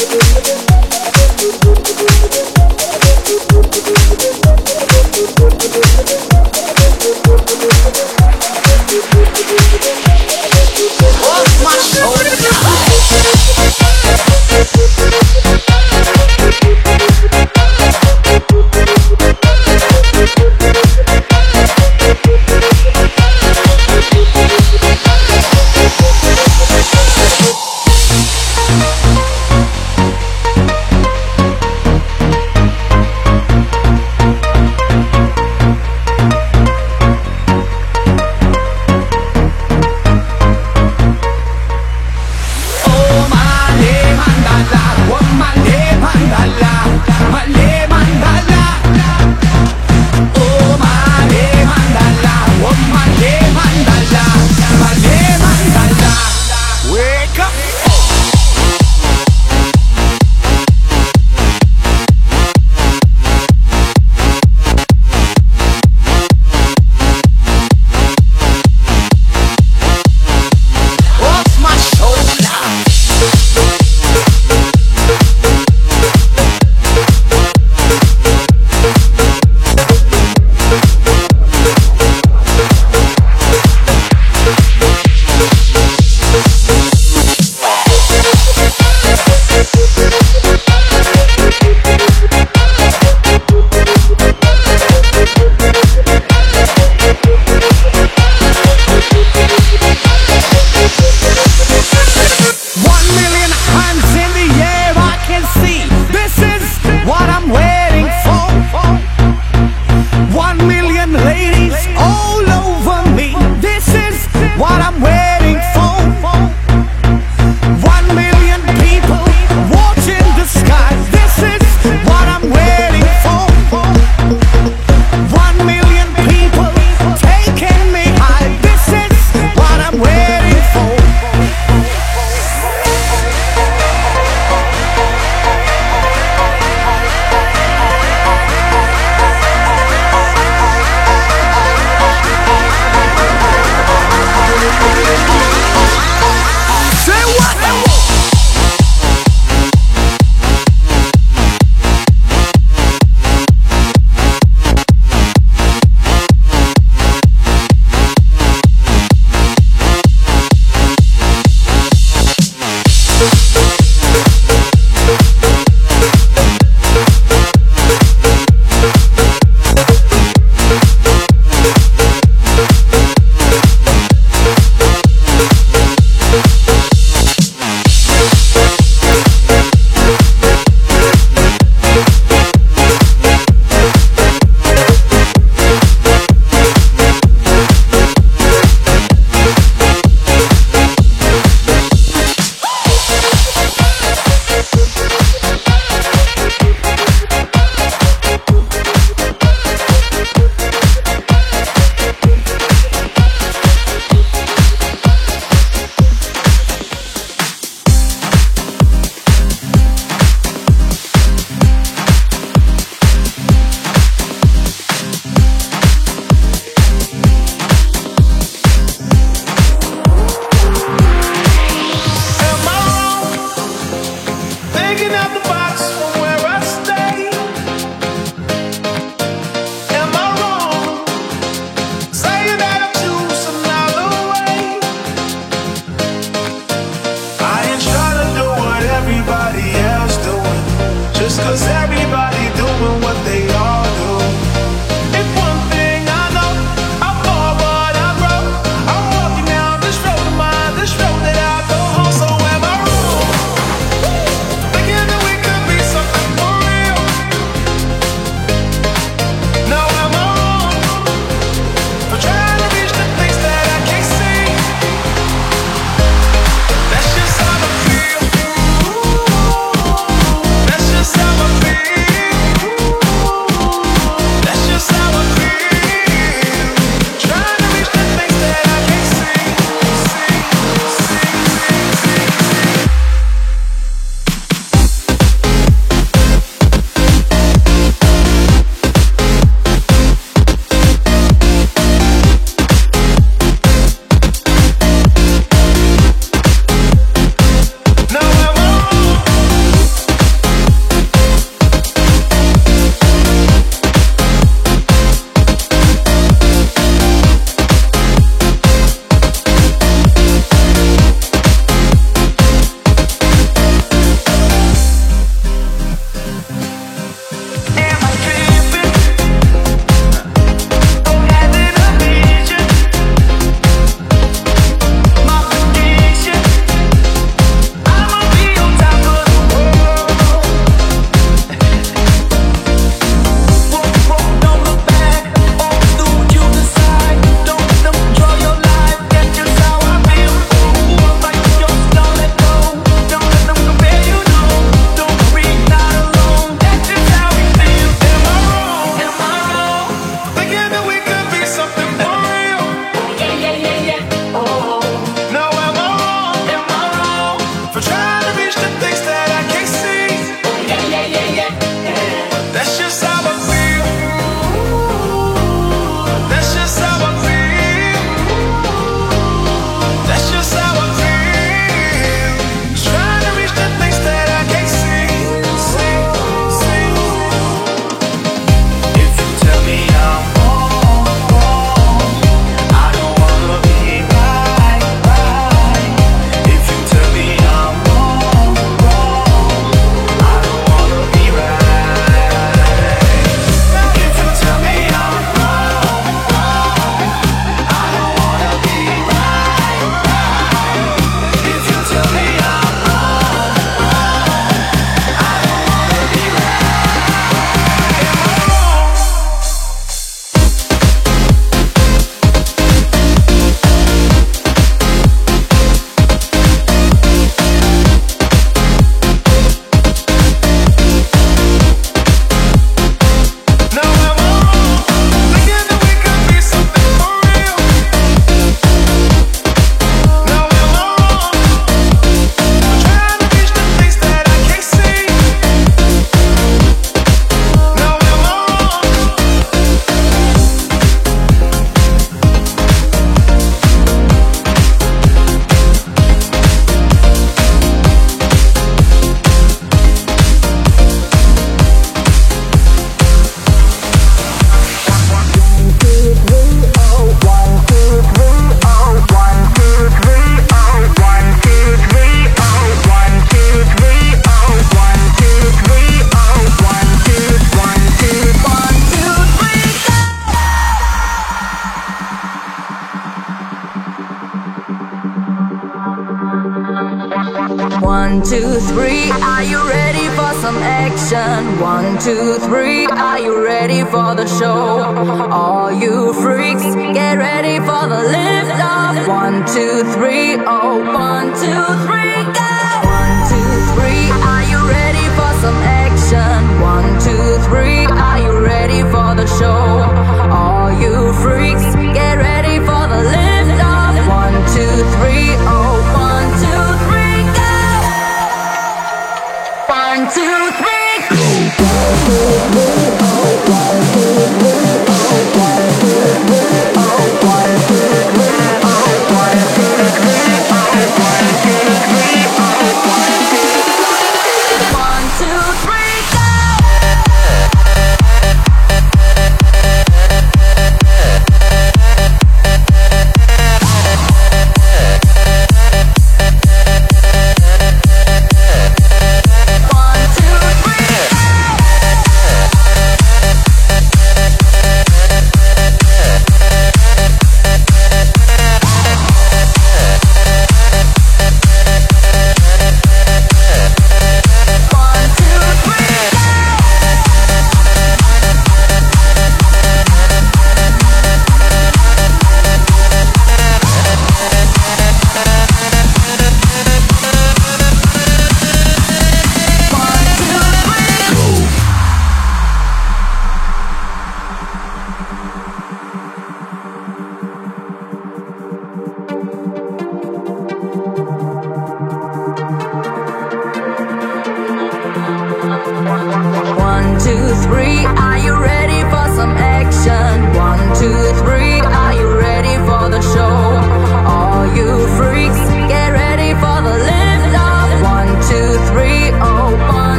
you.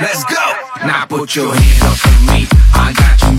Let's go. Now put your hands up for me. I got you.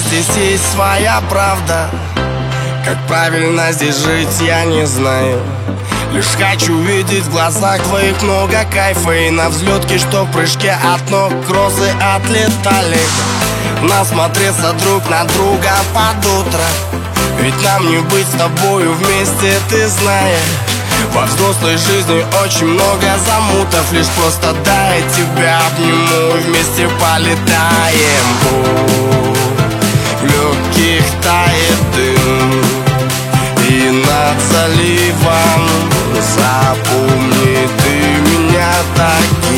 Здесь есть своя правда. Как правильно здесь жить, я не знаю. Лишь хочу видеть в глазах твоих много кайфа И на взлетке, что в прыжке от ног кроссы отлетали. Насмотреться друг на друга под утро. Ведь нам не быть с тобою вместе, ты знаешь. Во взрослой жизни очень много замутов Лишь просто дай тебя обниму Вместе полетаем. Легких тает дым. И над заливом Запомни ты меня таким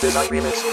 Design Remix.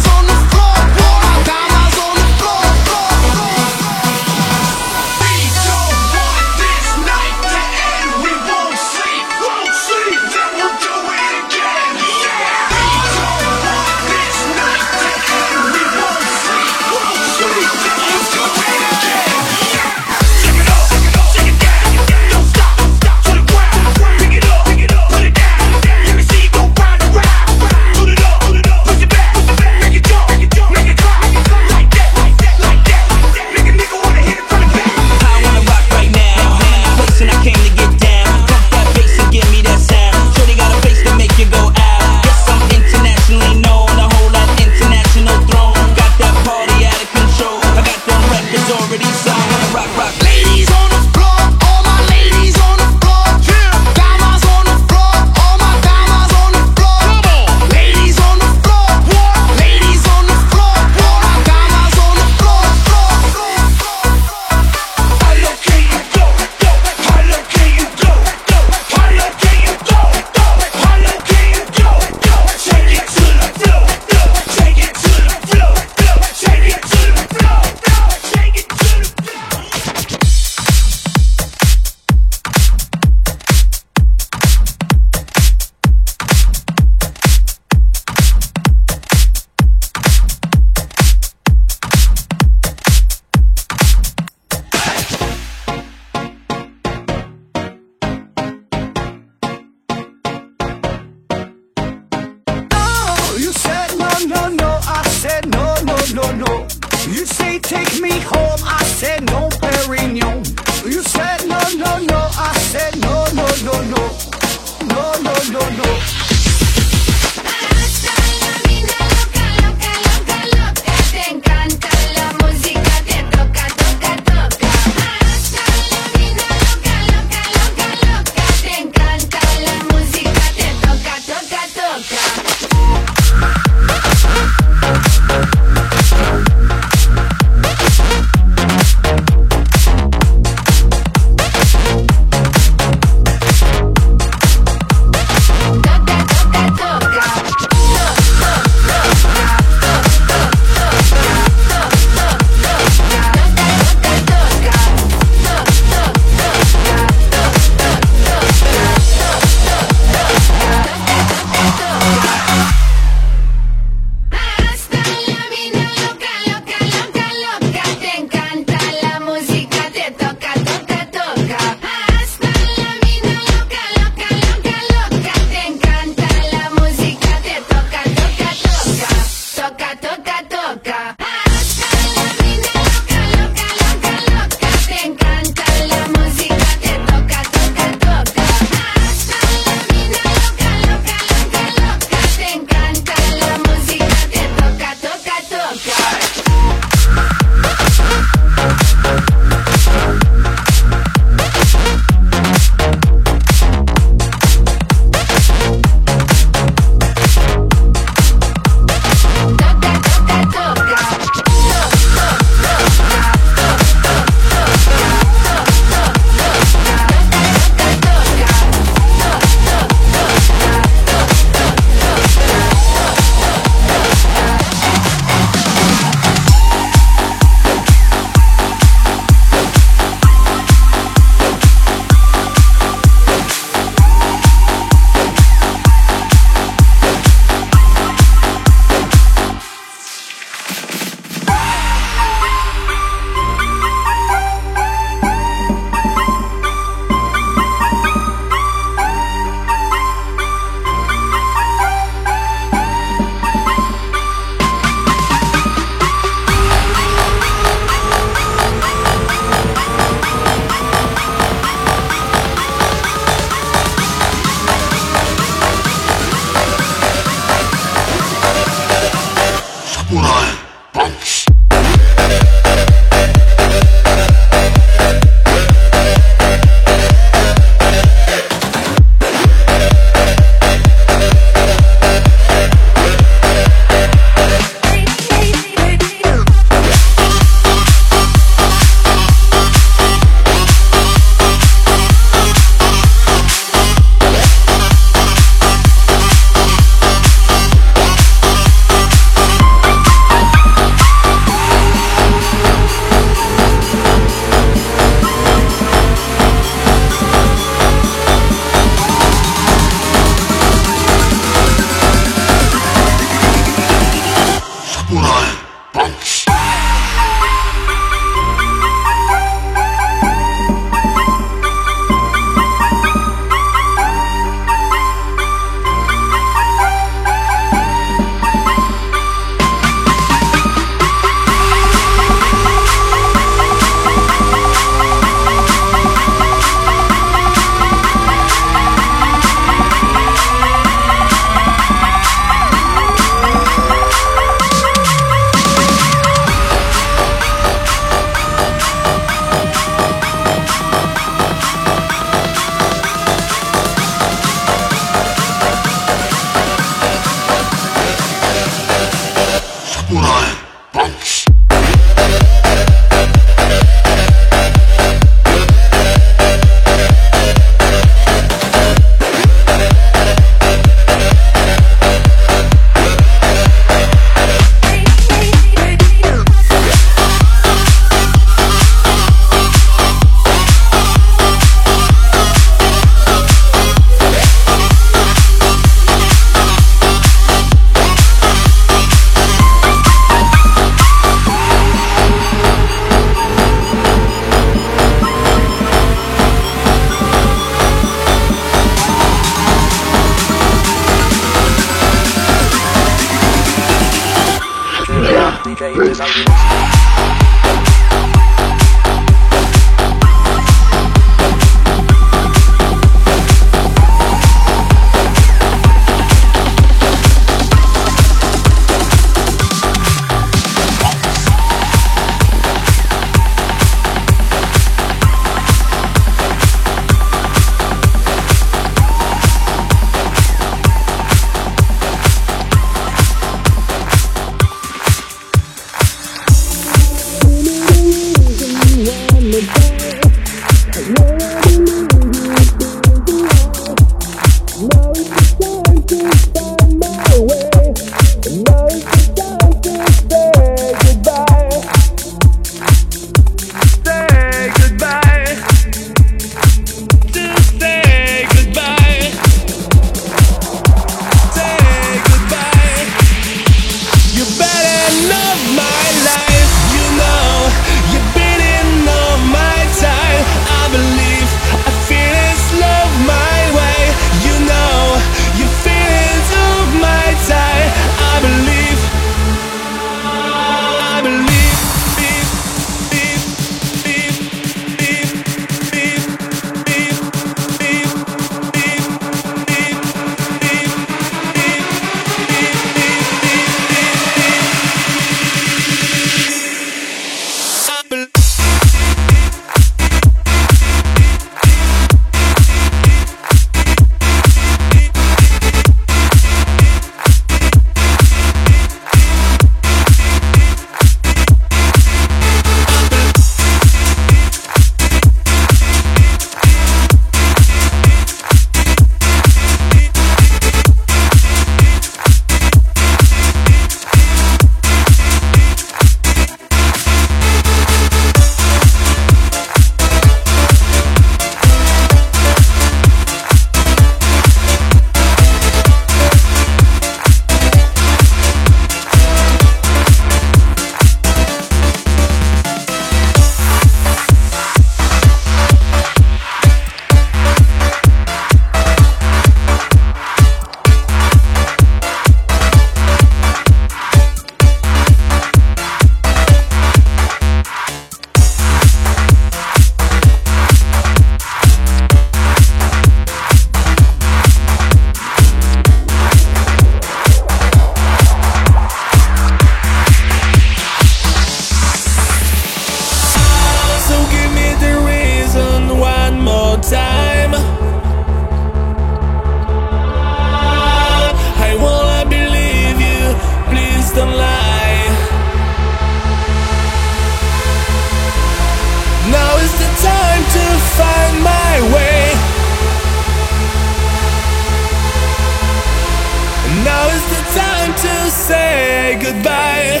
goodbye.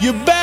You're back.